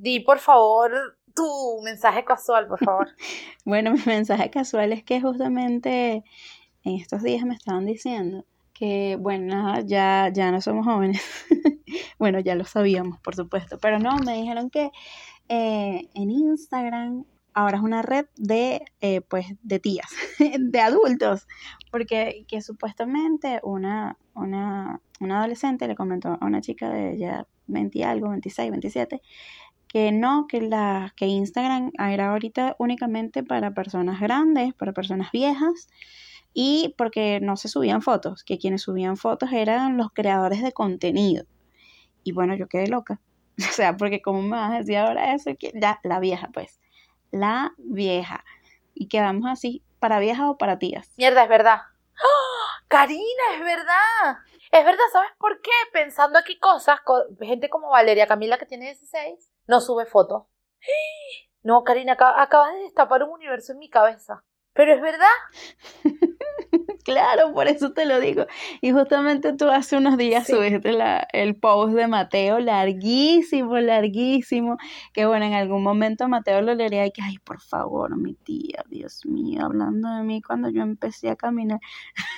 di por favor tu mensaje casual, por favor. bueno, mi mensaje casual es que justamente en estos días me estaban diciendo que, bueno, ya, ya no somos jóvenes. bueno, ya lo sabíamos, por supuesto, pero no, me dijeron que eh, en Instagram ahora es una red de, eh, pues, de tías, de adultos, porque que supuestamente una, una, una adolescente le comentó a una chica de ya 20 algo, 26, 27, que no, que, la, que Instagram era ahorita únicamente para personas grandes, para personas viejas, y porque no se subían fotos, que quienes subían fotos eran los creadores de contenido. Y bueno, yo quedé loca. O sea, porque como me vas a decir ahora eso, que ya, la vieja, pues. La vieja. Y quedamos así, para viejas o para tías. Mierda, es verdad. ¡Oh! Karina, es verdad. Es verdad, ¿sabes por qué? Pensando aquí cosas, gente como Valeria Camila que tiene 16, no sube fotos. No, Karina, acabas de destapar un universo en mi cabeza. Pero es verdad. claro, por eso te lo digo. Y justamente tú hace unos días subiste la, el post de Mateo, larguísimo, larguísimo, que bueno, en algún momento Mateo lo leería y que, ay, por favor, mi tía, Dios mío, hablando de mí cuando yo empecé a caminar.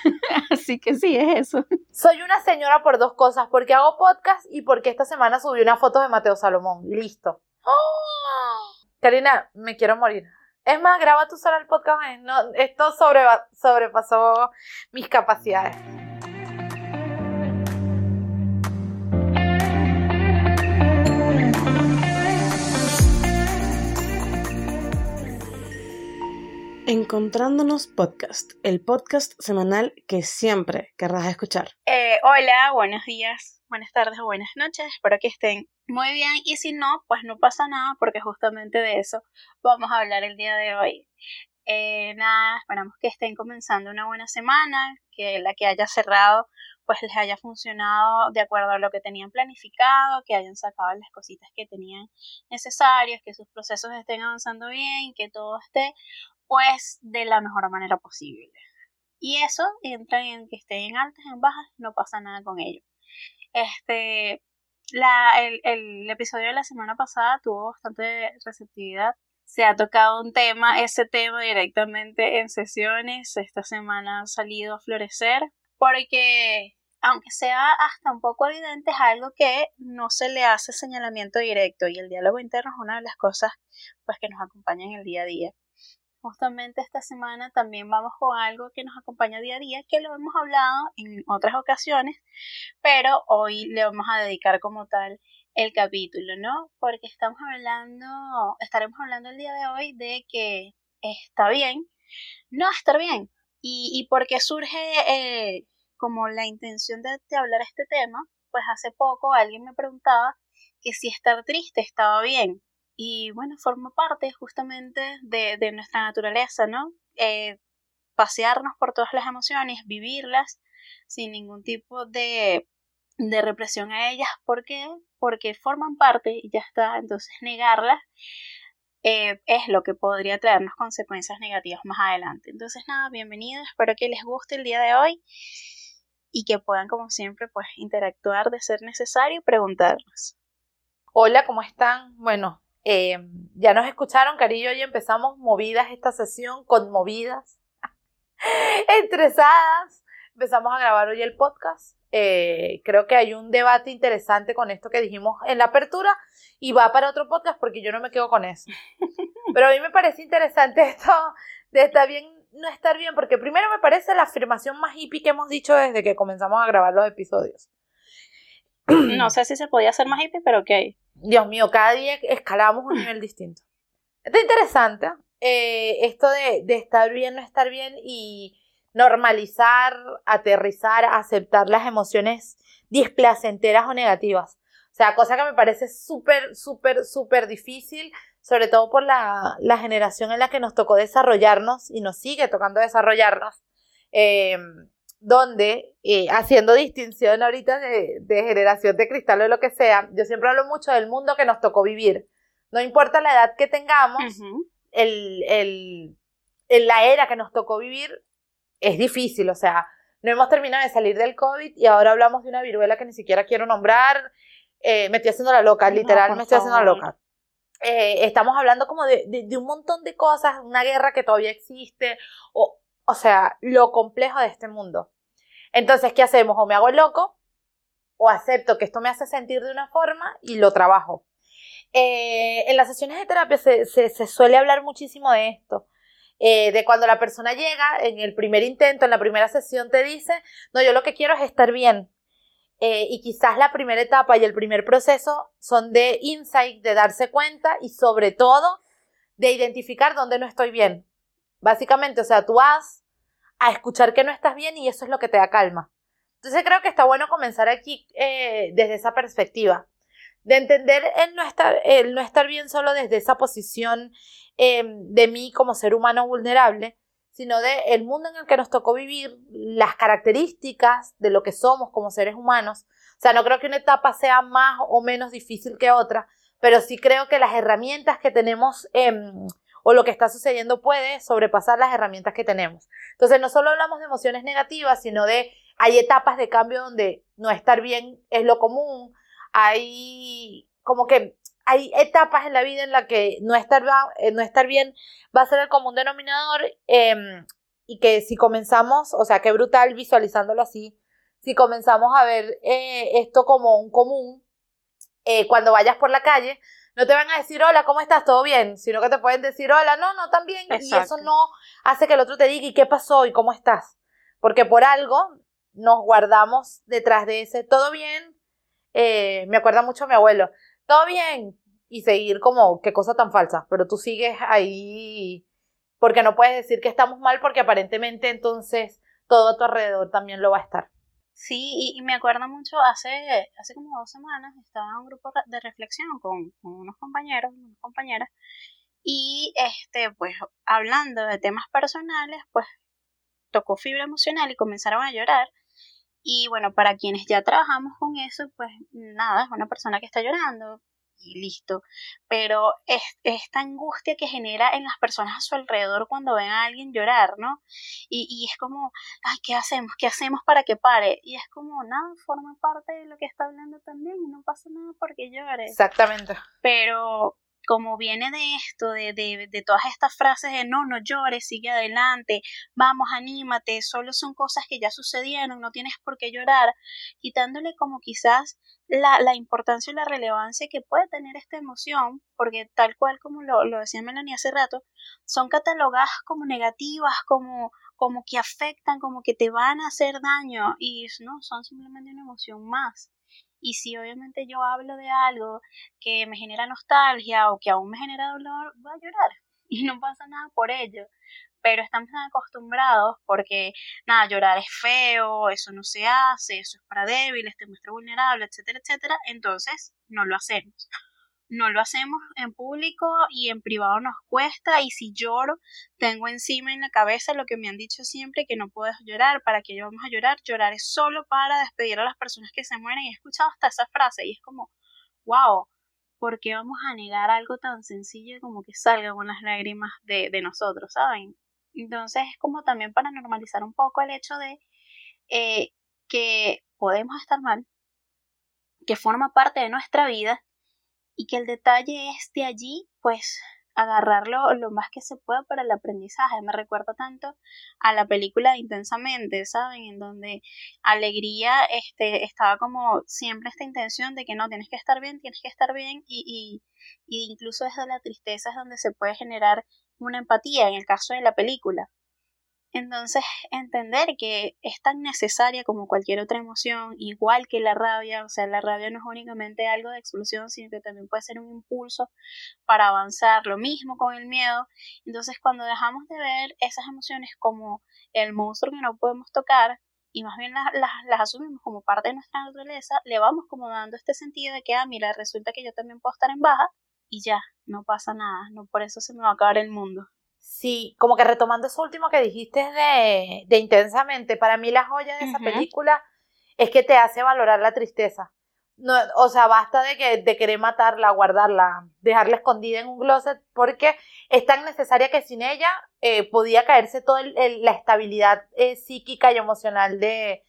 Así que sí, es eso. Soy una señora por dos cosas, porque hago podcast y porque esta semana subí una foto de Mateo Salomón. Listo. ¡Oh! Karina, me quiero morir. Es más, graba tú sola el podcast. Eh, no, esto sobrepasó mis capacidades. Encontrándonos Podcast, el podcast semanal que siempre querrás escuchar. Eh, hola, buenos días, buenas tardes o buenas noches, espero que estén muy bien y si no, pues no pasa nada porque justamente de eso vamos a hablar el día de hoy. Eh, nada, esperamos que estén comenzando una buena semana, que la que haya cerrado pues les haya funcionado de acuerdo a lo que tenían planificado, que hayan sacado las cositas que tenían necesarias, que sus procesos estén avanzando bien, que todo esté pues de la mejor manera posible. Y eso entra en que estén en altas, en bajas, no pasa nada con ello. Este, la, el, el episodio de la semana pasada tuvo bastante receptividad. Se ha tocado un tema, ese tema directamente en sesiones. Esta semana ha salido a florecer porque aunque sea hasta un poco evidente, es algo que no se le hace señalamiento directo y el diálogo interno es una de las cosas pues que nos acompaña en el día a día justamente esta semana también vamos con algo que nos acompaña día a día, que lo hemos hablado en otras ocasiones, pero hoy le vamos a dedicar como tal el capítulo, ¿no? Porque estamos hablando, estaremos hablando el día de hoy de que está bien no estar bien. Y, y porque surge eh, como la intención de, de hablar este tema, pues hace poco alguien me preguntaba que si estar triste estaba bien y bueno, forma parte justamente de, nuestra naturaleza, ¿no? Eh, pasearnos por todas las emociones, vivirlas sin ningún tipo de, de represión a ellas. ¿Por qué? Porque forman parte y ya está. Entonces negarlas eh, es lo que podría traernos consecuencias negativas más adelante. Entonces nada, bienvenidos, espero que les guste el día de hoy y que puedan como siempre pues interactuar de ser necesario y preguntarnos. Hola, ¿cómo están? Bueno, eh, ya nos escucharon, Carillo, y empezamos movidas esta sesión, conmovidas, estresadas. Empezamos a grabar hoy el podcast. Eh, creo que hay un debate interesante con esto que dijimos en la apertura y va para otro podcast porque yo no me quedo con eso. Pero a mí me parece interesante esto de estar bien, no estar bien, porque primero me parece la afirmación más hippie que hemos dicho desde que comenzamos a grabar los episodios. No sé si se podía hacer más hippie, pero ok. Dios mío, cada día escalamos un nivel distinto. Está interesante eh, esto de, estar bien, no estar bien y normalizar, aterrizar, aceptar las emociones displacenteras o negativas. O sea, cosa que me parece súper, súper, súper difícil, sobre todo por la, la, generación en la que nos tocó desarrollarnos y nos sigue tocando desarrollarnos. Eh, donde, eh, haciendo distinción ahorita de, de, generación de cristal o lo que sea, yo siempre hablo mucho del mundo que nos tocó vivir. No importa la edad que tengamos, el, el, la era que nos tocó vivir es difícil, o sea, no hemos terminado de salir del COVID y ahora hablamos de una viruela que ni siquiera quiero nombrar. Eh, me estoy haciendo la loca, literal, me estoy haciendo la loca. eh, estamos hablando como de, de, un montón de cosas, una guerra que todavía existe, o, o sea, lo complejo de este mundo. Entonces, ¿qué hacemos? O me hago loco, o acepto que esto me hace sentir de una forma y lo trabajo. Eh, en las sesiones de terapia se, suele hablar muchísimo de esto. Eh, de cuando la persona llega en el primer intento, en la primera sesión, te dice, no, yo lo que quiero es estar bien. Eh, y quizás la primera etapa y el primer proceso son de insight, de darse cuenta y sobre todo de identificar dónde no estoy bien. Básicamente, o sea, tú vas a escuchar que no estás bien y eso es lo que te da calma. Entonces creo que está bueno comenzar aquí desde esa perspectiva de entender el no estar, el no estar bien solo desde esa posición em, de mí como ser humano vulnerable, sino de el mundo en el que nos tocó vivir, las características de lo que somos como seres humanos. O sea, no creo que una etapa sea más o menos difícil que otra, pero sí creo que las herramientas que tenemos em, o lo que está sucediendo puede sobrepasar las herramientas que tenemos. Entonces, no solo hablamos de emociones negativas, sino de hay etapas de cambio donde no estar bien es lo común, hay como que hay etapas en la vida en la que no estar, eh, no estar bien va a ser el común denominador em, y que si comenzamos, o sea, qué brutal visualizándolo así, si comenzamos a ver eh, esto como un común, eh, cuando vayas por la calle, no te van a decir hola, ¿cómo estás? ¿Todo bien? Sino que te pueden decir hola, no, no, también. Y eso no hace que el otro te diga ¿y qué pasó? ¿y cómo estás? Porque por algo nos guardamos detrás de ese todo bien, eh, me acuerda mucho a mi abuelo, todo bien, y seguir como, qué cosa tan falsa, pero tú sigues ahí porque no puedes decir que estamos mal porque aparentemente entonces todo a tu alrededor también lo va a estar. Sí, y, me acuerdo mucho, hace, hace como dos semanas estaba en un grupo de reflexión con, unos compañeros, unas compañeras, y este, pues hablando de temas personales, pues tocó fibra emocional y comenzaron a llorar y bueno, para quienes ya trabajamos con eso, pues nada, es una persona que está llorando y listo. Pero es esta angustia que genera en las personas a su alrededor cuando ven a alguien llorar, ¿no? Y, y es como, ay, ¿qué hacemos? ¿Qué hacemos para que pare? Y es como, nada, forma parte de lo que está hablando también y no pasa nada porque llore. Exactamente. Pero como viene de esto, de, de, de, todas estas frases de no, no llores, sigue adelante, vamos, anímate, solo son cosas que ya sucedieron, no tienes por qué llorar, quitándole como quizás la, la importancia y la relevancia que puede tener esta emoción, porque tal cual como lo, lo decía Melanie hace rato, son catalogadas como negativas, como, como que afectan, como que te van a hacer daño, y no, son simplemente una emoción más. Y si obviamente yo hablo de algo que me genera nostalgia o que aún me genera dolor, voy a llorar. Y no pasa nada por ello. Pero estamos tan acostumbrados porque, nada, llorar es feo, eso no se hace, eso es para débiles, te muestra vulnerable, etcétera, etcétera. Entonces, no lo hacemos no lo hacemos en público y en privado nos cuesta y si lloro tengo encima en la cabeza lo que me han dicho siempre que no puedes llorar, para que vamos a llorar, llorar es solo para despedir a las personas que se mueren he escuchado hasta esa frase y es como, wow, ¿por qué vamos a negar algo tan sencillo como que salga con las lágrimas de, de nosotros, ¿saben? Entonces es como también para normalizar un poco el hecho de eh, que podemos estar mal, que forma parte de nuestra vida y que el detalle esté allí, pues agarrarlo lo más que se pueda para el aprendizaje. Me recuerda tanto a la película de Intensamente, ¿saben? En donde alegría este, estaba como siempre esta intención de que no, tienes que estar bien, tienes que estar bien y, y, y incluso desde la tristeza es donde se puede generar una empatía en el caso de la película. Entonces, entender que es tan necesaria como cualquier otra emoción, igual que la rabia, o sea, la rabia no es únicamente algo de explosión, sino que también puede ser un impulso para avanzar, lo mismo con el miedo. Entonces, cuando dejamos de ver esas emociones como el monstruo que no podemos tocar, y más bien las, las, asumimos como parte de nuestra naturaleza, le vamos como dando este sentido de que, ah, mira, resulta que yo también puedo estar en baja y ya, no pasa nada, no por eso se me va a acabar el mundo. Sí, como que retomando eso último que dijiste de, de intensamente, para mí la joya de esa película es que te hace valorar la tristeza. No, o sea, basta de que de querer matarla, guardarla, dejarla escondida en un closet, porque es tan necesaria que sin ella eh, podía caerse toda la estabilidad eh, psíquica y emocional de,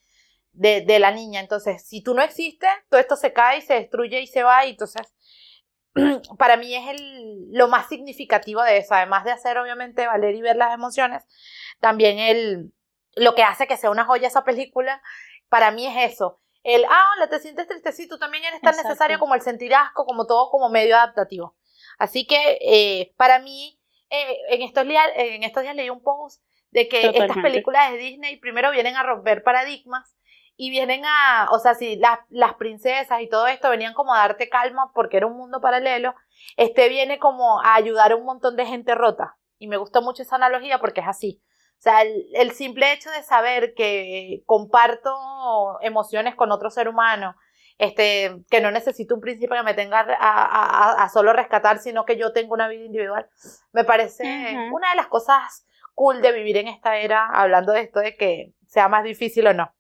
de, de, la niña. Entonces, si tú no existes, todo esto se cae y se destruye y se va, y entonces para mí es el, lo más significativo de eso, además de hacer obviamente valer y ver las emociones, también el, lo que hace que sea una joya esa película, para mí es eso. El, ah, hola, te sientes triste, sí, tú también eres tan necesario como el sentir asco, como todo como medio adaptativo. Así que eh, para mí, eh, en, estos días, en estos días leí un post de que estas películas de Disney primero vienen a romper paradigmas y vienen a, o sea, si las, las princesas y todo esto venían como a darte calma porque era un mundo paralelo, este viene como a ayudar a un montón de gente rota. Y me gusta mucho esa analogía porque es así. O sea, el, simple hecho de saber que comparto emociones con otro ser humano, este, que no necesito un príncipe que me tenga a, a, solo rescatar, sino que yo tengo una vida individual, me parece una de las cosas cool de vivir en esta era, hablando de esto de que sea más difícil o no.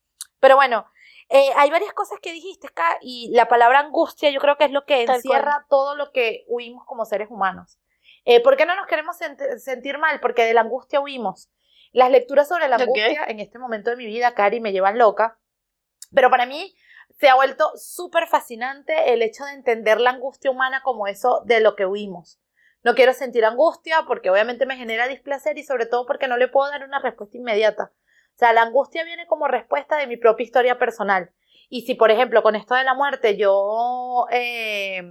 Pero bueno, eh, hay varias cosas que dijiste acá y la palabra angustia yo creo que es lo que encierra todo lo que huimos como seres humanos. Eh, ¿Por qué no nos queremos sentir mal? Porque de la angustia huimos. Las lecturas sobre la angustia en este momento de mi vida, Cari, me llevan loca. Pero para mí se ha vuelto súper fascinante el hecho de entender la angustia humana como eso de lo que huimos. No quiero sentir angustia porque obviamente me genera displacer y sobre todo porque no le puedo dar una respuesta inmediata. O sea, la angustia viene como respuesta de mi propia historia personal. Y si, por ejemplo, con esto de la muerte, yo eh,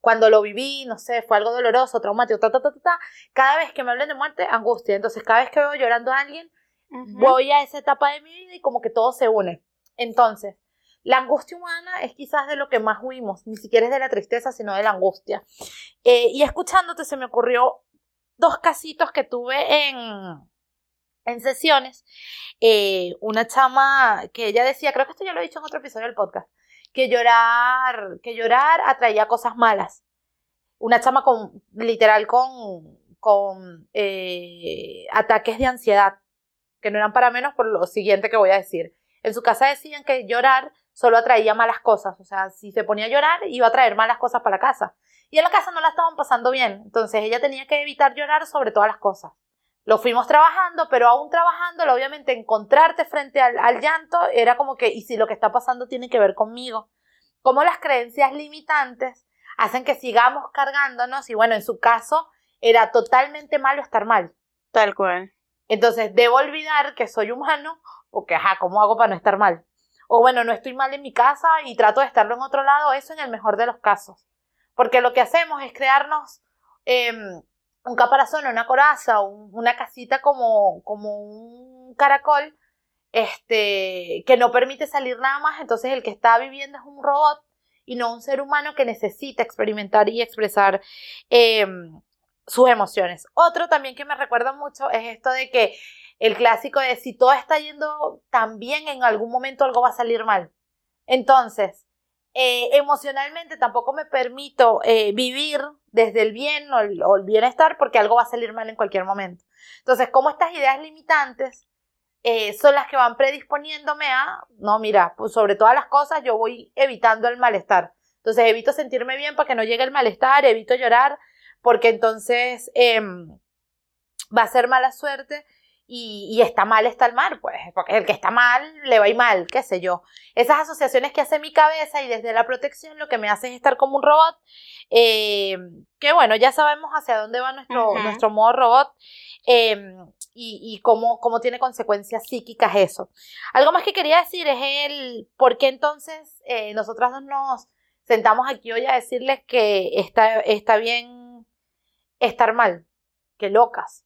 cuando lo viví, no sé, fue algo doloroso, traumático, ta, ta, ta, ta, cada vez que me hablen de muerte, angustia. Entonces, cada vez que veo llorando a alguien, voy a esa etapa de mi vida y como que todo se une. Entonces, la angustia humana es quizás de lo que más huimos, ni siquiera es de la tristeza, sino de la angustia. Eh, y escuchándote se me ocurrió dos casitos que tuve en, en sesiones, eh, una chama que ella decía, creo que esto ya lo he dicho en otro episodio del podcast, que llorar, que llorar atraía cosas malas. Una chama con, literal, con, con eh, ataques de ansiedad, que no eran para menos por lo siguiente que voy a decir. En su casa decían que llorar solo atraía malas cosas, o sea, si se ponía a llorar iba a traer malas cosas para la casa. Y en la casa no la estaban pasando bien, entonces ella tenía que evitar llorar sobre todas las cosas. Lo fuimos trabajando, pero aún trabajándolo, obviamente encontrarte frente al, llanto era como que, ¿y si lo que está pasando tiene que ver conmigo? Como las creencias limitantes hacen que sigamos cargándonos y bueno, en su caso era totalmente malo estar mal. Tal cual. Entonces, debo olvidar que soy humano, porque, ajá, ¿cómo hago para no estar mal? O bueno, no estoy mal en mi casa y trato de estarlo en otro lado, eso en el mejor de los casos. Porque lo que hacemos es crearnos em, un caparazón, una coraza, una casita como, como un caracol, este, que no permite salir nada más, entonces el que está viviendo es un robot y no un ser humano que necesita experimentar y expresar em, sus emociones. Otro también que me recuerda mucho es esto de que el clásico de si todo está yendo tan bien, en algún momento algo va a salir mal. Entonces, eh, emocionalmente tampoco me permito eh, vivir desde el bien o el, bienestar porque algo va a salir mal en cualquier momento. Entonces, como estas ideas limitantes eh, son las que van predisponiéndome a, no, mira, pues sobre todas las cosas yo voy evitando el malestar. Entonces, evito sentirme bien para que no llegue el malestar, evito llorar porque entonces em, va a ser mala suerte y, está mal está el mal, pues, porque el que está mal le va a ir mal, qué sé yo. Esas asociaciones que hace mi cabeza y desde la protección lo que me hace es estar como un robot, eh, que bueno, ya sabemos hacia dónde va nuestro, nuestro modo robot em, y, y cómo, cómo, tiene consecuencias psíquicas eso. Algo más que quería decir es el por qué entonces eh, nosotras nos sentamos aquí hoy a decirles que está, está bien estar mal, que locas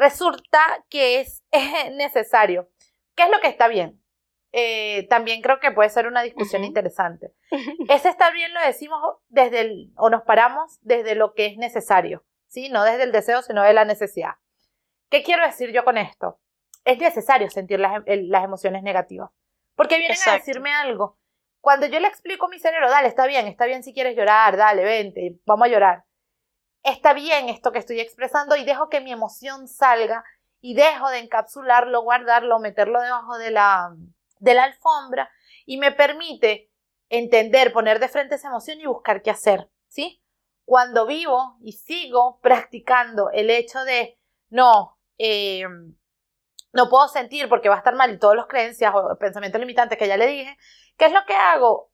resulta que es, necesario. ¿Qué es lo que está bien? Eh, también creo que puede ser una discusión interesante. Ese estar bien lo decimos desde el, o nos paramos desde lo que es necesario, ¿sí? No desde el deseo, sino de la necesidad. ¿Qué quiero decir yo con esto? Es necesario sentir las, las emociones negativas, porque vienen a decirme algo. Cuando yo le explico a mi cerebro, dale, está bien, está bien si quieres llorar, dale, vente, vamos a llorar está bien esto que estoy expresando y dejo que mi emoción salga y dejo de encapsularlo, guardarlo, meterlo debajo de la, de la alfombra y me permite entender, poner de frente esa emoción y buscar qué hacer, ¿sí? Cuando vivo y sigo practicando el hecho de no, eh, no puedo sentir porque va a estar mal y todas las creencias o pensamientos limitantes que ya le dije, ¿qué es lo que hago?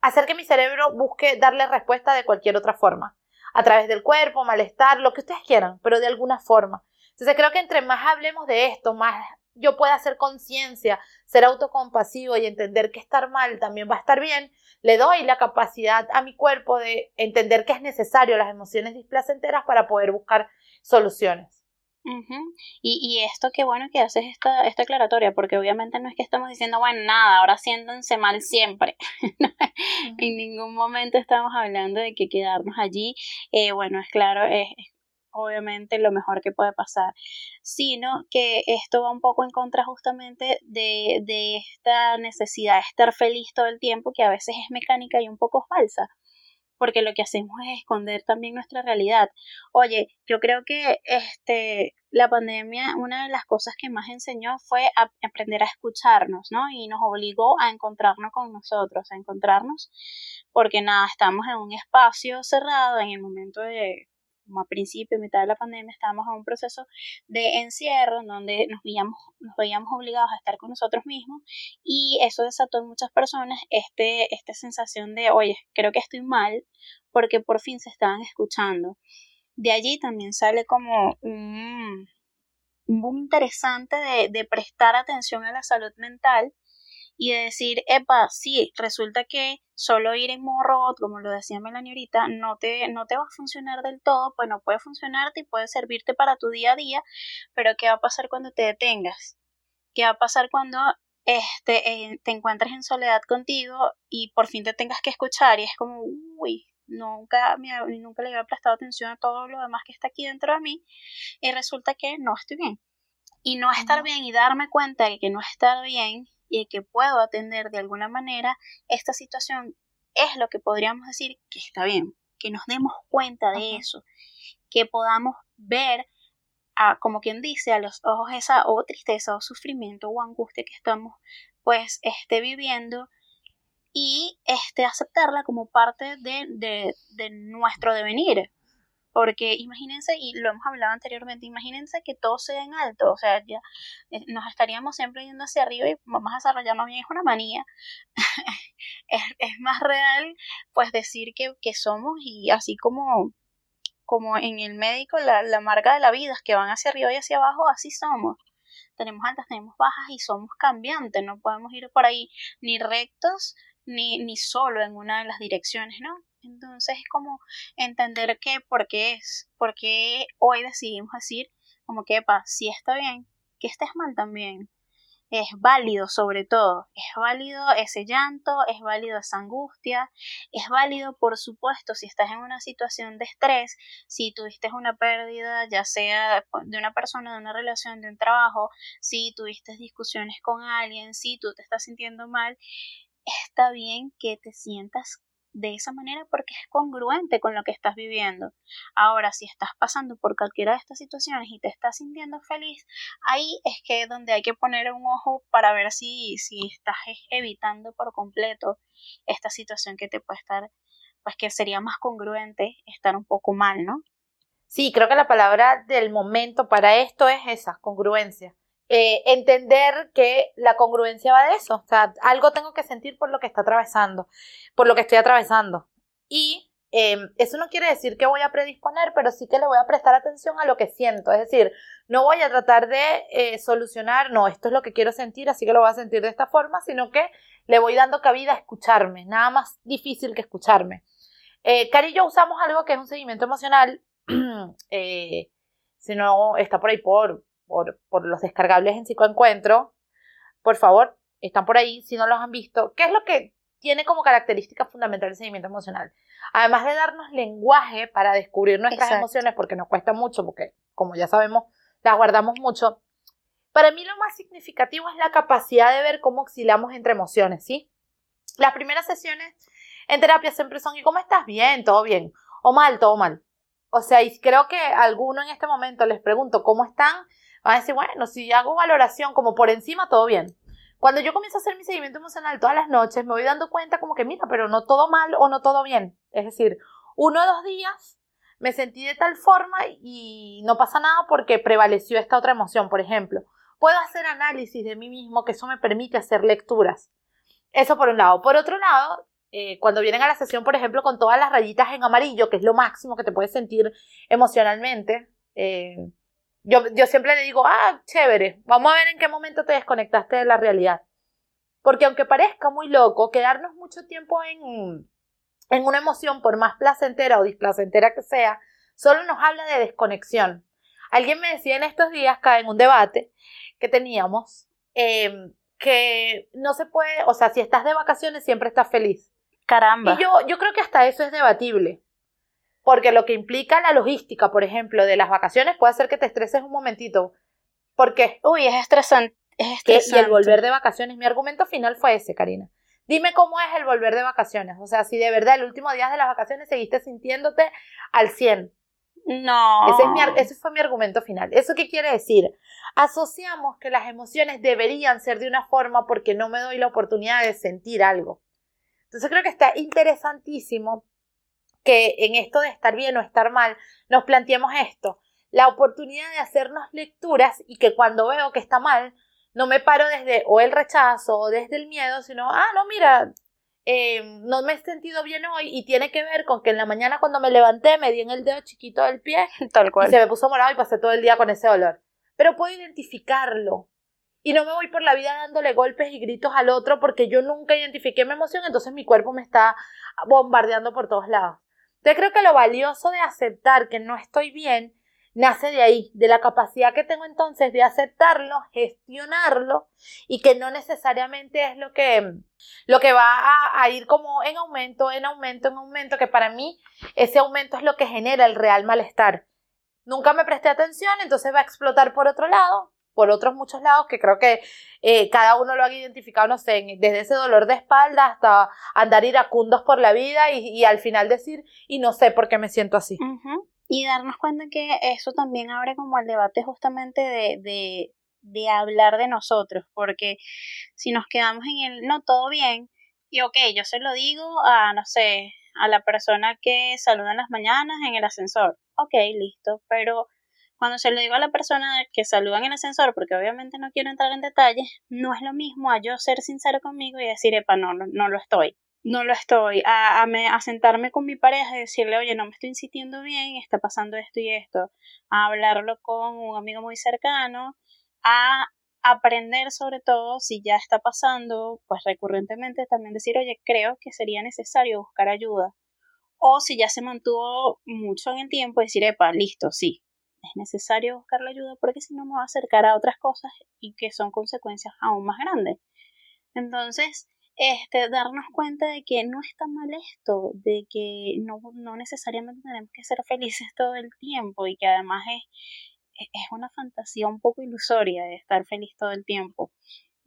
Hacer que mi cerebro busque darle respuesta de cualquier otra forma a través del cuerpo, malestar, lo que ustedes quieran, pero de alguna forma. Entonces creo que entre más hablemos de esto, más yo pueda hacer conciencia, ser autocompasivo y entender que estar mal también va a estar bien, le doy la capacidad a mi cuerpo de entender que es necesario las emociones displacenteras para poder buscar soluciones y, y, esto qué bueno que haces esta, esta aclaratoria, porque obviamente no es que estamos diciendo, bueno, nada, ahora siéntense mal siempre. en ningún momento estamos hablando de que quedarnos allí, eh, bueno, es claro, es, obviamente lo mejor que puede pasar, sino que esto va un poco en contra justamente de, de esta necesidad de estar feliz todo el tiempo, que a veces es mecánica y un poco falsa porque lo que hacemos es esconder también nuestra realidad. Oye, yo creo que este la pandemia una de las cosas que más enseñó fue aprender a escucharnos, ¿no? Y nos obligó a encontrarnos con nosotros, a encontrarnos porque nada, estamos en un espacio cerrado en el momento de como a principio, mitad de la pandemia, estábamos en un proceso de encierro en donde nos veíamos, nos veíamos obligados a estar con nosotros mismos y eso desató en muchas personas este, esta sensación de, oye, creo que estoy mal porque por fin se estaban escuchando. De allí también sale como un, un interesante de, de prestar atención a la salud mental y de decir, epa, sí, resulta que solo ir en modo robot, como lo decía Melanie ahorita, no te, no te va a funcionar del todo, pues no puede funcionarte y puede servirte para tu día a día, pero ¿qué va a pasar cuando te detengas? ¿Qué va a pasar cuando este, te encuentres en soledad contigo y por fin te tengas que escuchar y es como, uy, nunca, me, nunca le había prestado atención a todo lo demás que está aquí dentro de mí y resulta que no estoy bien. Y no estar bien y darme cuenta de que no estar bien y que puedo atender de alguna manera esta situación es lo que podríamos decir que está bien, que nos demos cuenta de eso, que podamos ver a, como quien dice, a los ojos esa o tristeza o sufrimiento o angustia que estamos pues este, viviendo y este, aceptarla como parte de, de, de nuestro devenir, porque imagínense, y lo hemos hablado anteriormente, imagínense que todo sea en alto, o sea, ya eh, nos estaríamos siempre yendo hacia arriba y vamos a desarrollarnos bien, es una manía. es, más real, pues, decir que, que, somos, y así como, como en el médico, la, la marca de la vida es que van hacia arriba y hacia abajo, así somos. Tenemos altas, tenemos bajas y somos cambiantes, no podemos ir por ahí ni rectos ni, ni solo en una de las direcciones, ¿no? Entonces es como entender que por qué es, porque hoy decidimos decir como que, epa, si está bien, que estés mal también. Es válido sobre todo, es válido ese llanto, es válido esa angustia, es válido por supuesto si estás en una situación de estrés, si tuviste una pérdida ya sea de una persona, de una relación, de un trabajo, si tuviste discusiones con alguien, si tú te estás sintiendo mal, está bien que te sientas de esa manera porque es congruente con lo que estás viviendo. Ahora, si estás pasando por cualquiera de estas situaciones y te estás sintiendo feliz, ahí es que es donde hay que poner un ojo para ver si, si estás evitando por completo esta situación que te puede estar, pues que sería más congruente estar un poco mal, ¿no? Sí, creo que la palabra del momento para esto es esa, congruencia. Eh, entender que la congruencia va de eso. O sea, algo tengo que sentir por lo que está atravesando, por lo que estoy atravesando. Y em, eso no quiere decir que voy a predisponer, pero sí que le voy a prestar atención a lo que siento. Es decir, no voy a tratar de eh, solucionar, no, esto es lo que quiero sentir, así que lo voy a sentir de esta forma, sino que le voy dando cabida a escucharme, nada más difícil que escucharme. Eh, Cari y yo usamos algo que es un seguimiento emocional, si no está por ahí por por, los descargables en psicoencuentro, por favor, están por ahí si no los han visto. ¿Qué es lo que tiene como característica fundamental el seguimiento emocional? Además de darnos lenguaje para descubrir nuestras emociones, porque nos cuesta mucho, porque como ya sabemos, las guardamos mucho. Para mí lo más significativo es la capacidad de ver cómo oscilamos entre emociones, ¿sí? Las primeras sesiones en terapia siempre son, ¿y cómo estás? Bien, todo bien. O mal, todo mal. O sea, y creo que alguno en este momento les pregunto cómo están va a decir, bueno, si hago valoración como por encima, todo bien. Cuando yo comienzo a hacer mi seguimiento emocional todas las noches, me voy dando cuenta como que, mira, pero no todo mal o no todo bien. Es decir, uno o dos días me sentí de tal forma y no pasa nada porque prevaleció esta otra emoción, por ejemplo. Puedo hacer análisis de mí mismo, que eso me permite hacer lecturas. Eso por un lado. Por otro lado, eh, cuando vienen a la sesión, por ejemplo, con todas las rayitas en amarillo, que es lo máximo que te puedes sentir emocionalmente, eh, yo, yo siempre le digo, ah, chévere, vamos a ver en qué momento te desconectaste de la realidad. Porque aunque parezca muy loco, quedarnos mucho tiempo en, en una emoción, por más placentera o displacentera que sea, solo nos habla de desconexión. Alguien me decía en estos días, acá en un debate que teníamos, em, que no se puede, o sea, si estás de vacaciones siempre estás feliz. Caramba. Y yo, yo creo que hasta eso es debatible. Porque lo que implica la logística, por ejemplo, de las vacaciones puede hacer que te estreses un momentito. ¿Por qué? Uy, es estresante. Es estresante. Y el volver de vacaciones, mi argumento final fue ese, Karina. Dime cómo es el volver de vacaciones. O sea, si de verdad el último día de las vacaciones seguiste sintiéndote al 100. No. Ese, es mi, ese fue mi argumento final. ¿Eso qué quiere decir? Asociamos que las emociones deberían ser de una forma porque no me doy la oportunidad de sentir algo. Entonces creo que está interesantísimo que en esto de estar bien o estar mal nos planteemos esto, la oportunidad de hacernos lecturas y que cuando veo que está mal, no me paro desde o el rechazo o desde el miedo, sino, ah, no, mira, eh, no me he sentido bien hoy y tiene que ver con que en la mañana cuando me levanté me di en el dedo chiquito del pie Tal cual. y se me puso morado y pasé todo el día con ese dolor. Pero puedo identificarlo y no me voy por la vida dándole golpes y gritos al otro porque yo nunca identifiqué mi emoción, entonces mi cuerpo me está bombardeando por todos lados. Entonces creo que lo valioso de aceptar que no estoy bien nace de ahí, de la capacidad que tengo entonces de aceptarlo, gestionarlo y que no necesariamente es lo que, lo que va a, a, ir como en aumento, en aumento, en aumento, que para mí ese aumento es lo que genera el real malestar. Nunca me presté atención, entonces va a explotar por otro lado, por otros muchos lados que creo que eh, cada uno lo ha identificado, no sé, desde ese dolor de espalda hasta andar iracundos por la vida y, y al final decir, y no sé por qué me siento así. Y darnos cuenta que eso también abre como el debate justamente de, de, de, hablar de nosotros, porque si nos quedamos en el no todo bien, y ok, yo se lo digo a, no sé, a la persona que saluda en las mañanas en el ascensor, ok, listo, pero cuando se lo digo a la persona que saluda en el ascensor, porque obviamente no quiero entrar en detalles, no es lo mismo a yo ser sincero conmigo y decir, epa, no, no, no lo estoy no lo estoy, a, a, me, a, sentarme con mi pareja y decirle, oye, no me estoy sintiendo bien, está pasando esto y esto, a hablarlo con un amigo muy cercano, a aprender sobre todo si ya está pasando, pues recurrentemente también decir, oye, creo que sería necesario buscar ayuda. O si ya se mantuvo mucho en el tiempo, decir, epa, listo, sí, es necesario buscar la ayuda porque si no me va a acercar a otras cosas y que son consecuencias aún más grandes. Entonces, este, darnos cuenta de que no está mal esto, de que no, no necesariamente tenemos que ser felices todo el tiempo y que además es, es una fantasía un poco ilusoria de estar feliz todo el tiempo.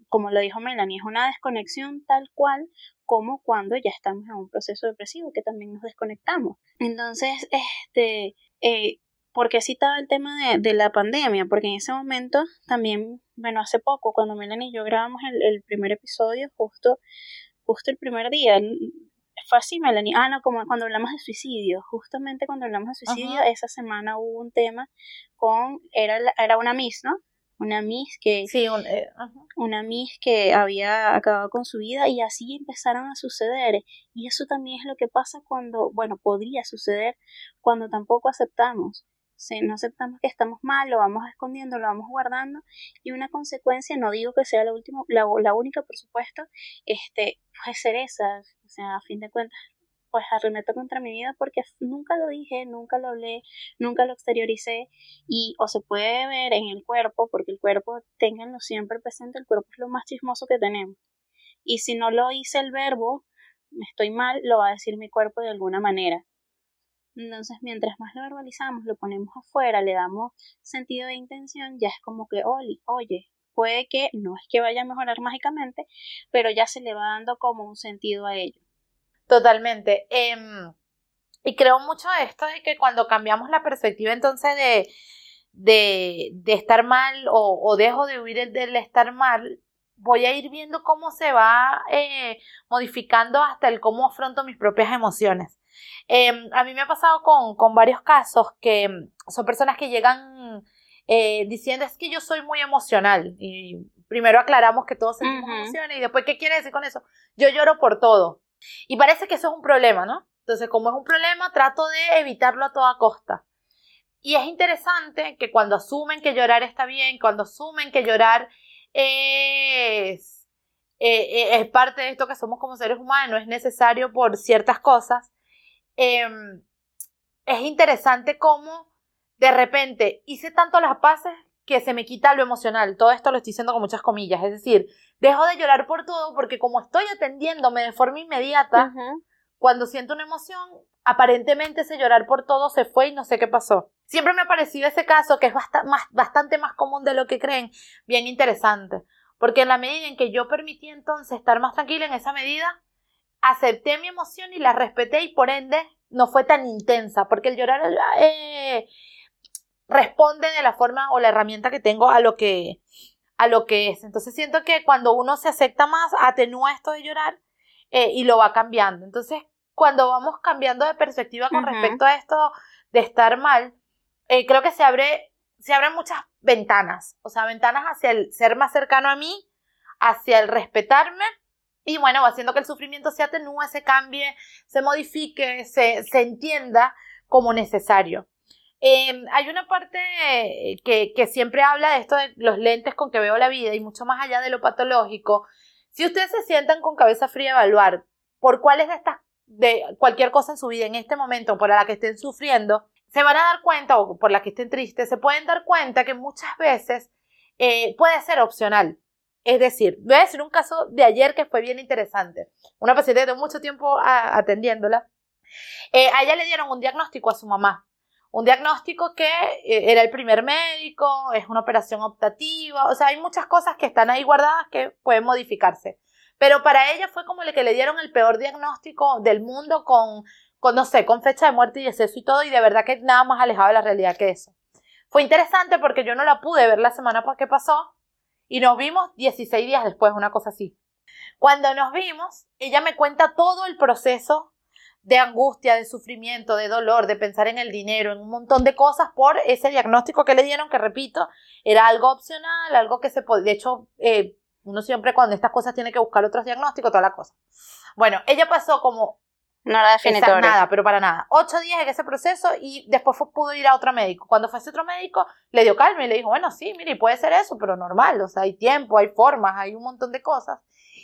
Como lo dijo Melanie, es una desconexión tal cual como cuando ya estamos en un proceso depresivo, que también nos desconectamos. Entonces, este, eh, ¿por qué citaba el tema de, de, la pandemia? Porque en ese momento también, bueno, hace poco, cuando Melanie y yo grabamos el, el primer episodio, justo, justo el primer día, fue así, Melanie. Ah, no, como cuando hablamos de suicidio, justamente cuando hablamos de suicidio, esa semana hubo un tema con, era, era una Miss, ¿no? Una Miss que, sí, un, eh, una Miss que había acabado con su vida y así empezaron a suceder. Y eso también es lo que pasa cuando, bueno, podría suceder cuando tampoco aceptamos si no aceptamos que estamos mal, lo vamos escondiendo, lo vamos guardando y una consecuencia, no digo que sea la última, la, la única por supuesto, este, puede ser esa, o sea, a fin de cuentas, pues arremeto contra mi vida porque nunca lo dije, nunca lo hablé, nunca lo exterioricé y o se puede ver en el cuerpo, porque el cuerpo, ténganlo siempre presente, el cuerpo es lo más chismoso que tenemos. Y si no lo hice el verbo, estoy mal, lo va a decir mi cuerpo de alguna manera. Entonces, mientras más lo verbalizamos, lo ponemos afuera, le damos sentido de intención, ya es como que, Oli, oye, puede que no es que vaya a mejorar mágicamente, pero ya se le va dando como un sentido a ello. Totalmente. Eh, y creo mucho esto de que cuando cambiamos la perspectiva entonces de, de, estar mal o, o, dejo de huir del estar mal, voy a ir viendo cómo se va eh, modificando hasta el cómo afronto mis propias emociones. Eh, a mí me ha pasado con, con, varios casos que son personas que llegan eh, diciendo es que yo soy muy emocional y primero aclaramos que todos sentimos uh -huh. emociones y después ¿qué quiere decir con eso? Yo lloro por todo. Y parece que eso es un problema, ¿no? Entonces, como es un problema, trato de evitarlo a toda costa. Y es interesante que cuando asumen que llorar está bien, cuando asumen que llorar es, eh, es parte de esto que somos como seres humanos, es necesario por ciertas cosas, em, es interesante cómo de repente hice tanto las paces que se me quita lo emocional. Todo esto lo estoy diciendo con muchas comillas. Es decir, dejo de llorar por todo porque como estoy atendiéndome de forma inmediata, cuando siento una emoción, aparentemente ese llorar por todo se fue y no sé qué pasó. Siempre me ha parecido ese caso, que es bastante más común de lo que creen, bien interesante. Porque en la medida en que yo permití entonces estar más tranquila en esa medida, acepté mi emoción y la respeté y por ende no fue tan intensa, porque el llorar eh, responde de la forma o la herramienta que tengo a lo que, a lo que es. Entonces siento que cuando uno se acepta más, atenúa esto de llorar eh, y lo va cambiando. Entonces, cuando vamos cambiando de perspectiva con respecto a esto de estar mal, eh, creo que se abre, se abren muchas ventanas, o sea, ventanas hacia el ser más cercano a mí, hacia el respetarme y bueno, haciendo que el sufrimiento se atenúe, se cambie, se modifique, se, se entienda como necesario. Em, hay una parte que, que, siempre habla de esto de los lentes con que veo la vida y mucho más allá de lo patológico. Si ustedes se sientan con cabeza fría a evaluar por cuáles de estas, de cualquier cosa en su vida en este momento, por la que estén sufriendo, se van a dar cuenta, o por la que estén tristes, se pueden dar cuenta que muchas veces eh, puede ser opcional. Es decir, voy a decir un caso de ayer que fue bien interesante. Una paciente de mucho tiempo atendiéndola. Eh, a ella le dieron un diagnóstico a su mamá un diagnóstico que eh, era el primer médico, es una operación optativa, o sea, hay muchas cosas que están ahí guardadas que pueden modificarse. Pero para ella fue como el que le dieron el peor diagnóstico del mundo con, con, no sé, con fecha de muerte y deceso y todo, y de verdad que nada más alejado de la realidad que eso. Fue interesante porque yo no la pude ver la semana que pasó y nos vimos 16 días después, una cosa así. Cuando nos vimos, ella me cuenta todo el proceso de angustia, de sufrimiento, de dolor, de pensar en el dinero, en un montón de cosas por ese diagnóstico que le dieron, que repito, era algo opcional, algo que se puede, de hecho, eh, uno siempre cuando estas cosas tiene que buscar otros diagnósticos, toda la cosa. Bueno, ella pasó como... Nada definitorio. nada, pero para nada. Ocho días en ese proceso y después pudo ir a otro médico. Cuando fue ese otro médico, le dio calma y le dijo, bueno, sí, mire, puede ser eso, pero normal, o sea, hay tiempo, hay formas, hay un montón de cosas.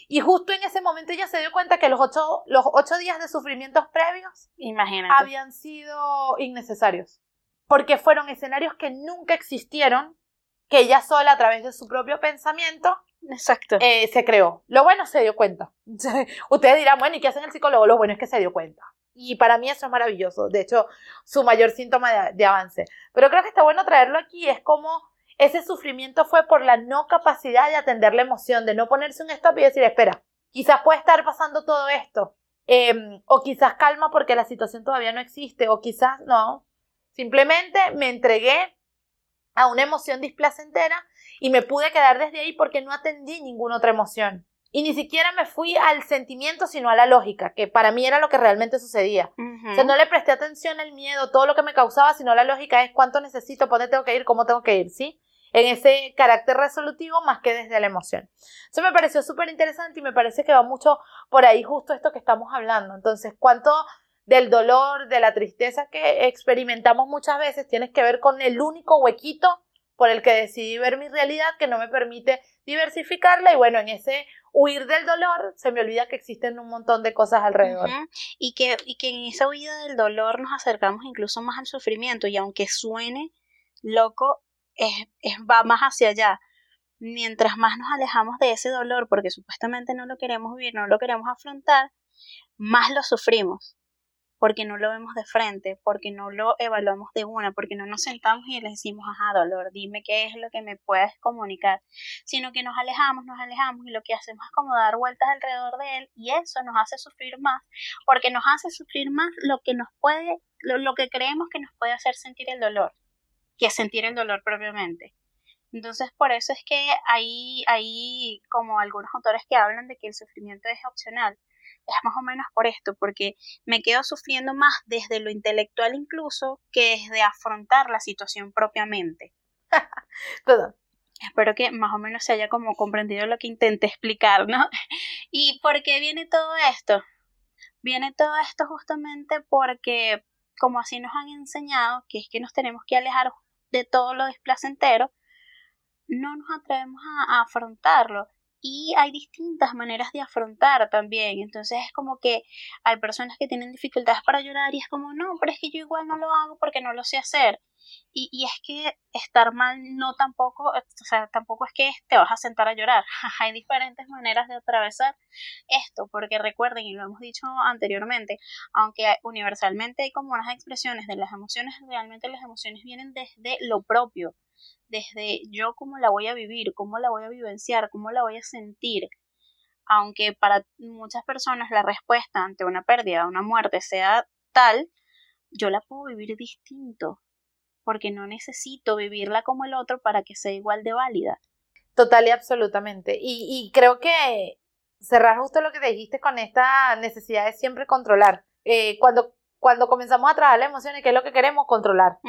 Y justo en ese momento ella se dio cuenta que los ocho, los ocho días de sufrimientos previos habían sido innecesarios. Porque fueron escenarios que nunca existieron, que ella sola a través de su propio pensamiento Exacto. Eh, se creó. Lo bueno se dio cuenta. Ustedes dirán, bueno, ¿y qué hacen el psicólogo? Lo bueno es que se dio cuenta. Y para mí eso es maravilloso. De hecho, su mayor síntoma de avance. Pero creo que está bueno traerlo aquí. Es como ese sufrimiento fue por la no capacidad de atender la emoción, de no ponerse un stop y decir, espera, quizás puede estar pasando todo esto, em, o quizás calma porque la situación todavía no existe, o quizás no. Simplemente me entregué a una emoción displacentera y me pude quedar desde ahí porque no atendí ninguna otra emoción. Y ni siquiera me fui al sentimiento, sino a la lógica, que para mí era lo que realmente sucedía. O sea, no le presté atención al miedo, todo lo que me causaba, sino la lógica es cuánto necesito, por dónde tengo que ir, cómo tengo que ir, ¿sí? en ese carácter resolutivo más que desde la emoción. Eso me pareció súper interesante y me parece que va mucho por ahí justo esto que estamos hablando. Entonces, cuánto del dolor, de la tristeza que experimentamos muchas veces tiene que ver con el único huequito por el que decidí ver mi realidad que no me permite diversificarla y bueno, en ese huir del dolor se me olvida que existen un montón de cosas alrededor. y, que, y que en esa huida del dolor nos acercamos incluso más al sufrimiento y aunque suene loco, es, va más hacia allá. Mientras más nos alejamos de ese dolor, porque supuestamente no lo queremos vivir, no lo queremos afrontar, más lo sufrimos, porque no lo vemos de frente, porque no lo evaluamos de una, porque no nos sentamos y le decimos, ajá, dolor, dime qué es lo que me puedes comunicar, sino que nos alejamos, nos alejamos y lo que hacemos es como dar vueltas alrededor de él y eso nos hace sufrir más, porque nos hace sufrir más lo que nos puede, lo que creemos que nos puede hacer sentir el dolor que sentir el dolor propiamente. Entonces, por eso es que hay, hay como algunos autores que hablan de que el sufrimiento es opcional. Es más o menos por esto, porque me quedo sufriendo más desde lo intelectual incluso que desde afrontar la situación propiamente. Todo. Espero que más o menos se haya como comprendido lo que intenté explicar, ¿no? ¿Y por qué viene todo esto? Viene todo esto justamente porque, como así nos han enseñado, que es que nos tenemos que alejar de todo lo desplacentero, no nos atrevemos a, afrontarlo. Y hay distintas maneras de afrontar también. Entonces es como que hay personas que tienen dificultades para llorar y es como, no, pero es que yo igual no lo hago porque no lo sé hacer. Y, y es que estar mal no tampoco, o sea, tampoco es que te vas a sentar a llorar. hay diferentes maneras de atravesar esto, porque recuerden, y lo hemos dicho anteriormente, aunque universalmente hay como unas expresiones de las emociones, realmente las emociones vienen desde lo propio desde yo cómo la voy a vivir, cómo la voy a vivenciar, cómo la voy a sentir. Aunque para muchas personas la respuesta ante una pérdida, una muerte sea tal, yo la puedo vivir distinto, porque no necesito vivirla como el otro para que sea igual de válida. Total y absolutamente. Y, y creo que cerrar justo lo que dijiste con esta necesidad de siempre controlar. Eh, cuando, cuando comenzamos a trabajar las emociones, ¿qué es lo que queremos? Controlar.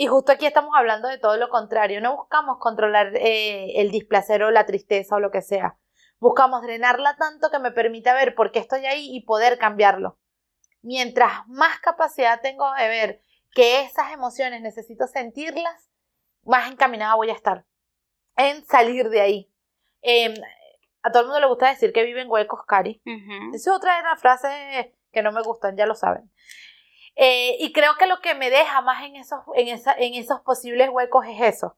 Y justo aquí estamos hablando de todo lo contrario. No buscamos controlar eh, el displacer o la tristeza o lo que sea. Buscamos drenarla tanto que me permita ver por qué estoy ahí y poder cambiarlo. Mientras más capacidad tengo de ver que esas emociones necesito sentirlas, más encaminada voy a estar en salir de ahí. Em, a todo el mundo le gusta decir que vive en huecos, Cari. Esa es otra de las frases que no me gustan, ya lo saben. Eh, y creo que lo que me deja más en esos, en, esa, en esos posibles huecos es eso,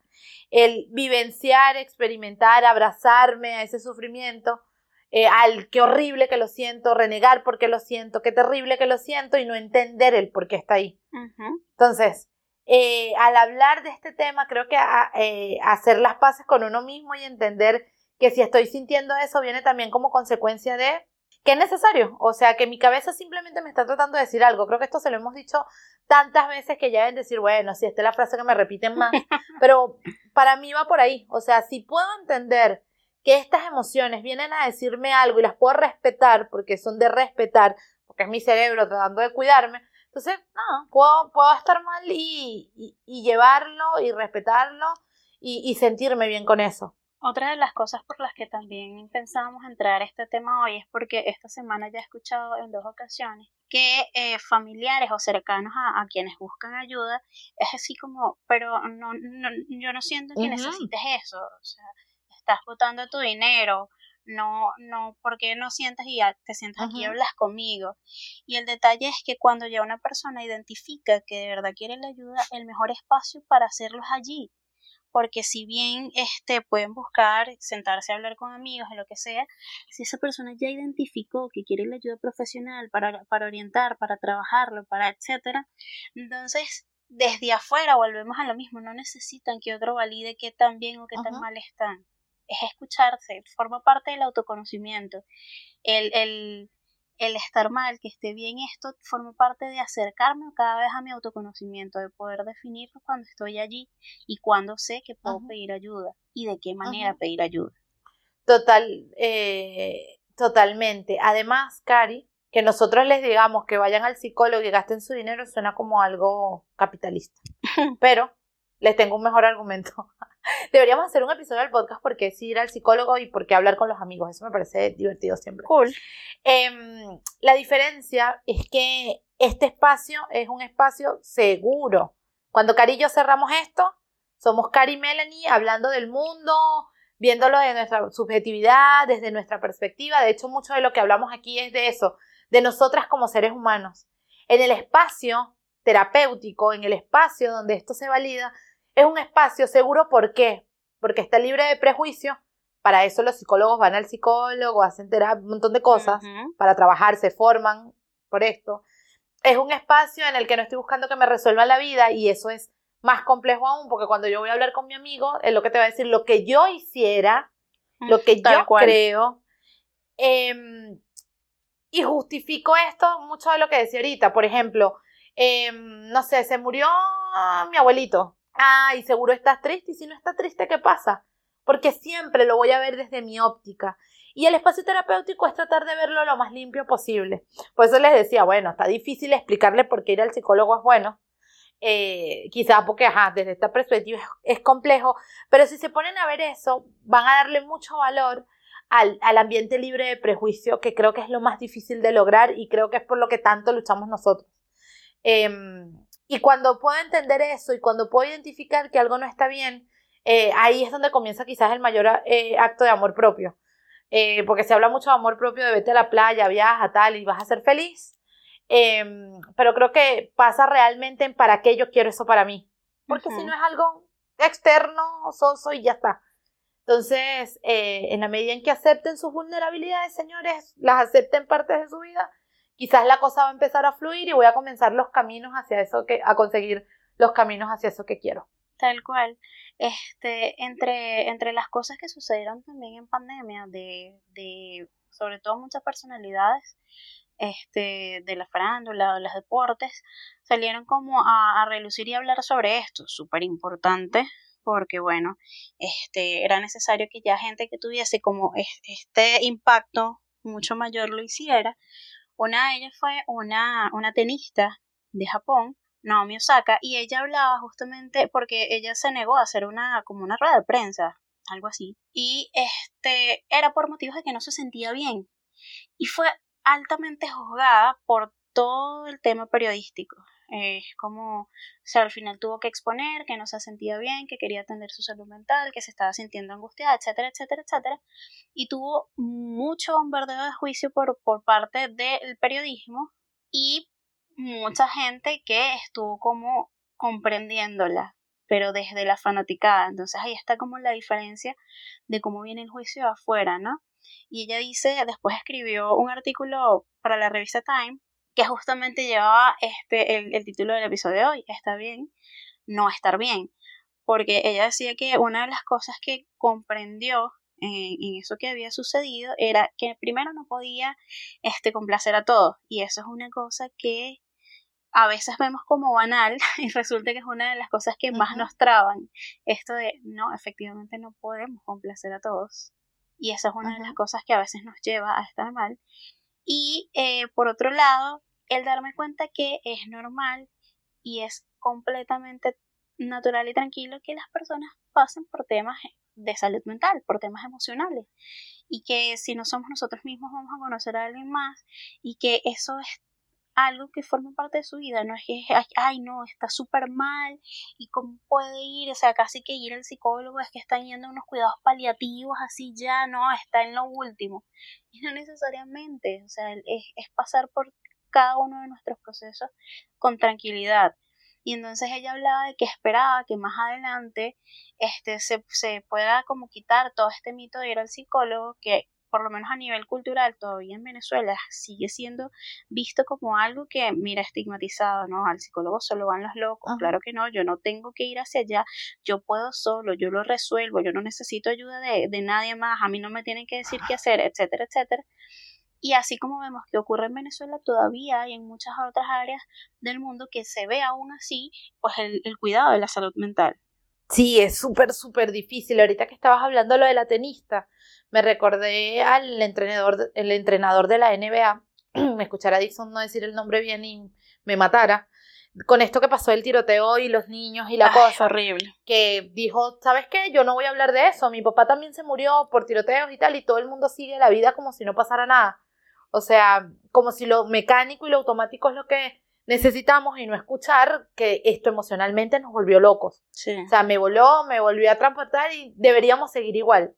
el vivenciar, experimentar, abrazarme a ese sufrimiento, eh, al qué horrible que lo siento, renegar porque lo siento, qué terrible que lo siento y no entender el por qué está ahí. Entonces, eh, al hablar de este tema, creo que hacer las paces con uno mismo y entender que si estoy sintiendo eso viene también como consecuencia de que es necesario. O sea, que mi cabeza simplemente me está tratando de decir algo. Creo que esto se lo hemos dicho tantas veces que ya deben decir, bueno, si esta es la frase que me repiten más. Pero para mí va por ahí. O sea, si puedo entender que estas emociones vienen a decirme algo y las puedo respetar porque son de respetar, porque es mi cerebro tratando de cuidarme, entonces, no, puedo, puedo estar mal y, y, llevarlo y respetarlo y, y sentirme bien con eso. Otra de las cosas por las que también pensábamos entrar a este tema hoy es porque esta semana ya he escuchado en dos ocasiones que eh, familiares o cercanos a, quienes buscan ayuda es así como, pero no, yo no siento que necesites eso, o sea, estás botando tu dinero, no, no, porque no sientas y ya te sientas aquí y hablas conmigo? Y el detalle es que cuando ya una persona identifica que de verdad quiere la ayuda, el mejor espacio para hacerlo es allí porque si bien este pueden buscar sentarse a hablar con amigos o lo que sea, si esa persona ya identificó que quiere la ayuda profesional para, para orientar, para trabajarlo, para etcétera, entonces desde afuera volvemos a lo mismo, no necesitan que otro valide qué tan bien o qué tan mal están. Es escucharse, forma parte del autoconocimiento. El, el, el estar mal, que esté bien esto, forma parte de acercarme cada vez a mi autoconocimiento, de poder definir cuando estoy allí y cuando sé que puedo pedir ayuda y de qué manera pedir ayuda. Total, eh, totalmente. Además, Cari, que nosotros les digamos que vayan al psicólogo y gasten su dinero suena como algo capitalista. Pero les tengo un mejor argumento. Deberíamos hacer un episodio del podcast porque es ir al psicólogo y por qué hablar con los amigos. Eso me parece divertido siempre. Cool. Em, la diferencia es que este espacio es un espacio seguro. Cuando Cari y yo cerramos esto, somos Cari y Melanie hablando del mundo, viéndolo de nuestra subjetividad, desde nuestra perspectiva. De hecho, mucho de lo que hablamos aquí es de eso, de nosotras como seres humanos. En el espacio terapéutico, en el espacio donde esto se valida, es un espacio seguro, ¿por qué? Porque está libre de prejuicio. Para eso los psicólogos van al psicólogo, hacen terapia, un montón de cosas para trabajar, se forman por esto. Es un espacio en el que no estoy buscando que me resuelva la vida y eso es más complejo aún porque cuando yo voy a hablar con mi amigo, es lo que te va a decir lo que yo hiciera, lo que yo creo. Em, y justifico esto mucho de lo que decía ahorita. Por ejemplo, em, no sé, se murió mi abuelito ay, seguro estás triste y si no está triste, ¿qué pasa? Porque siempre lo voy a ver desde mi óptica. Y el espacio terapéutico es tratar de verlo lo más limpio posible. Por eso les decía, bueno, está difícil explicarle por qué ir al psicólogo es bueno. Eh, quizás porque, ajá, desde esta perspectiva es, complejo, pero si se ponen a ver eso, van a darle mucho valor al, al, ambiente libre de prejuicio, que creo que es lo más difícil de lograr y creo que es por lo que tanto luchamos nosotros. Em, y cuando puedo entender eso y cuando puedo identificar que algo no está bien, eh, ahí es donde comienza quizás el mayor eh, acto de amor propio. Eh, porque se habla mucho de amor propio, de vete a la playa, viaja, tal, y vas a ser feliz. Em, pero creo que pasa realmente en para qué yo quiero eso para mí. Porque si no es algo externo, soso y ya está. Entonces, en la medida en que acepten sus vulnerabilidades, señores, las acepten partes de su vida, quizás la cosa va a empezar a fluir y voy a comenzar los caminos hacia eso que, a conseguir los caminos hacia eso que quiero. Tal cual. Este, entre, entre las cosas que sucedieron también en pandemia, de, de sobre todo muchas personalidades, este, de la farándula, de los deportes, salieron como a, a relucir y hablar sobre esto, súper importante, porque bueno, este, era necesario que ya gente que tuviese como este impacto mucho mayor lo hiciera, una de ellas fue una, una tenista de Japón, Naomi Osaka, y ella hablaba justamente porque ella se negó a hacer una, como una rueda de prensa, algo así, y este, era por motivos de que no se sentía bien. Y fue altamente juzgada por todo el tema periodístico. Es como, o sea, al final tuvo que exponer que no se sentía bien, que quería atender su salud mental, que se estaba sintiendo angustiada, etcétera, etcétera, etcétera. Y tuvo mucho bombardeo de juicio por, por parte del periodismo y mucha gente que estuvo como comprendiéndola, pero desde la fanaticada. Entonces ahí está como la diferencia de cómo viene el juicio afuera, ¿no? Y ella dice, después escribió un artículo para la revista Time que justamente llevaba este, el, título del episodio de hoy, está bien, no estar bien, porque ella decía que una de las cosas que comprendió en, eso que había sucedido era que primero no podía este, complacer a todos, y eso es una cosa que a veces vemos como banal y resulta que es una de las cosas que más nos traban, esto de, no, efectivamente no podemos complacer a todos. Y eso es una de las cosas que a veces nos lleva a estar mal. Y eh, por otro lado, el darme cuenta que es normal y es completamente natural y tranquilo que las personas pasen por temas de salud mental, por temas emocionales. Y que si no somos nosotros mismos vamos a conocer a alguien más y que eso es algo que forma parte de su vida, no es que, ay, no, está súper mal y cómo puede ir, o sea, casi que ir al psicólogo es que están yendo a unos cuidados paliativos, así ya, no, está en lo último. Y no necesariamente, o sea, es, es pasar por cada uno de nuestros procesos con tranquilidad. Y entonces ella hablaba de que esperaba que más adelante este, se, se pueda como quitar todo este mito de ir al psicólogo, que por lo menos a nivel cultural, todavía en Venezuela sigue siendo visto como algo que, mira, estigmatizado, ¿no? Al psicólogo solo van los locos, claro que no, yo no tengo que ir hacia allá, yo puedo solo, yo lo resuelvo, yo no necesito ayuda de, de nadie más, a mí no me tienen que decir qué hacer, etcétera, etcétera. Y así como vemos que ocurre en Venezuela, todavía hay en muchas otras áreas del mundo que se ve aún así, pues el, el cuidado de la salud mental. Sí, es súper, súper difícil. Ahorita que estabas hablando lo de la tenista, me recordé al entrenador, el entrenador de la NBA, me escuchara Dixon no decir el nombre bien y me matara, con esto que pasó el tiroteo y los niños y la cosa. horrible. Que dijo, ¿sabes qué? Yo no voy a hablar de eso. Mi papá también se murió por tiroteos y tal, y todo el mundo sigue la vida como si no pasara nada. O sea, como si lo mecánico y lo automático es lo que necesitamos y no escuchar que esto emocionalmente nos volvió locos. O sea, me voló, me volvió a transportar y deberíamos seguir igual.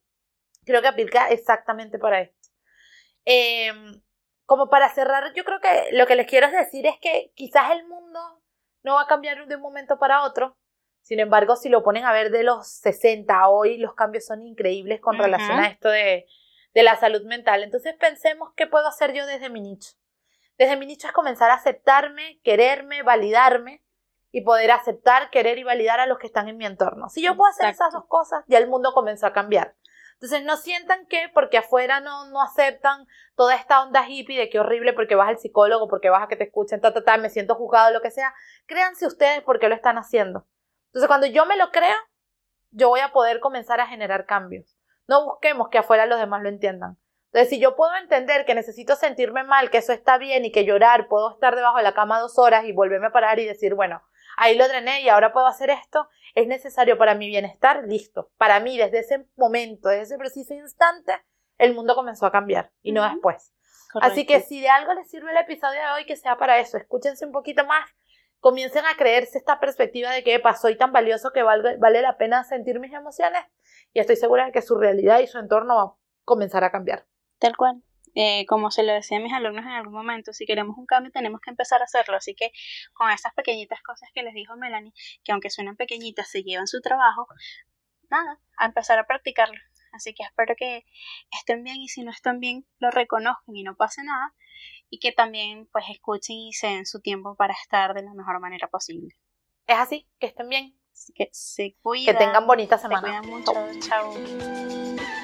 Creo que aplica exactamente para esto. Em, como para cerrar, yo creo que lo que les quiero decir es que quizás el mundo no va a cambiar de un momento para otro. Sin embargo, si lo ponen a ver de los 60 a hoy, los cambios son increíbles con relación a esto de, de la salud mental. Entonces pensemos qué puedo hacer yo desde mi nicho. Desde mi nicho es comenzar a aceptarme, quererme, validarme y poder aceptar, querer y validar a los que están en mi entorno. Si yo puedo hacer esas dos cosas, ya el mundo comenzó a cambiar. Entonces no sientan que porque afuera no, no aceptan toda esta onda hippie de que horrible porque vas al psicólogo, porque vas a que te escuchen, ta, ta, ta, me siento juzgado, lo que sea. Créanse ustedes porque lo están haciendo. Entonces cuando yo me lo creo, yo voy a poder comenzar a generar cambios. No busquemos que afuera los demás lo entiendan. Entonces, si yo puedo entender que necesito sentirme mal, que eso está bien y que llorar, puedo estar debajo de la cama dos horas y volverme a parar y decir, bueno, ahí lo drené y ahora puedo hacer esto, es necesario para mi bienestar, listo. Para mí, desde ese momento, desde ese preciso instante, el mundo comenzó a cambiar y no después. Así que si de algo les sirve el episodio de hoy, que sea para eso, escúchense un poquito más, comiencen a creerse esta perspectiva de que "Epa, soy tan valioso que valga- vale la pena sentir mis emociones y estoy segura de que su realidad y su entorno va a comenzar a cambiar. Tal cual. Eh, como se lo decía a mis alumnos en algún momento, si queremos un cambio tenemos que empezar a hacerlo. Así que con estas pequeñitas cosas que les dijo Melanie, que aunque suenan pequeñitas, se llevan su trabajo, nada, a empezar a practicarlo. Así que espero que estén bien y si no están bien, lo reconozcan y no pase nada. Y que también pues escuchen y se den su tiempo para estar de la mejor manera posible. Es así, que estén bien, Así que se que cuidan. tengan bonita Se semana. cuidan mucho. Chao.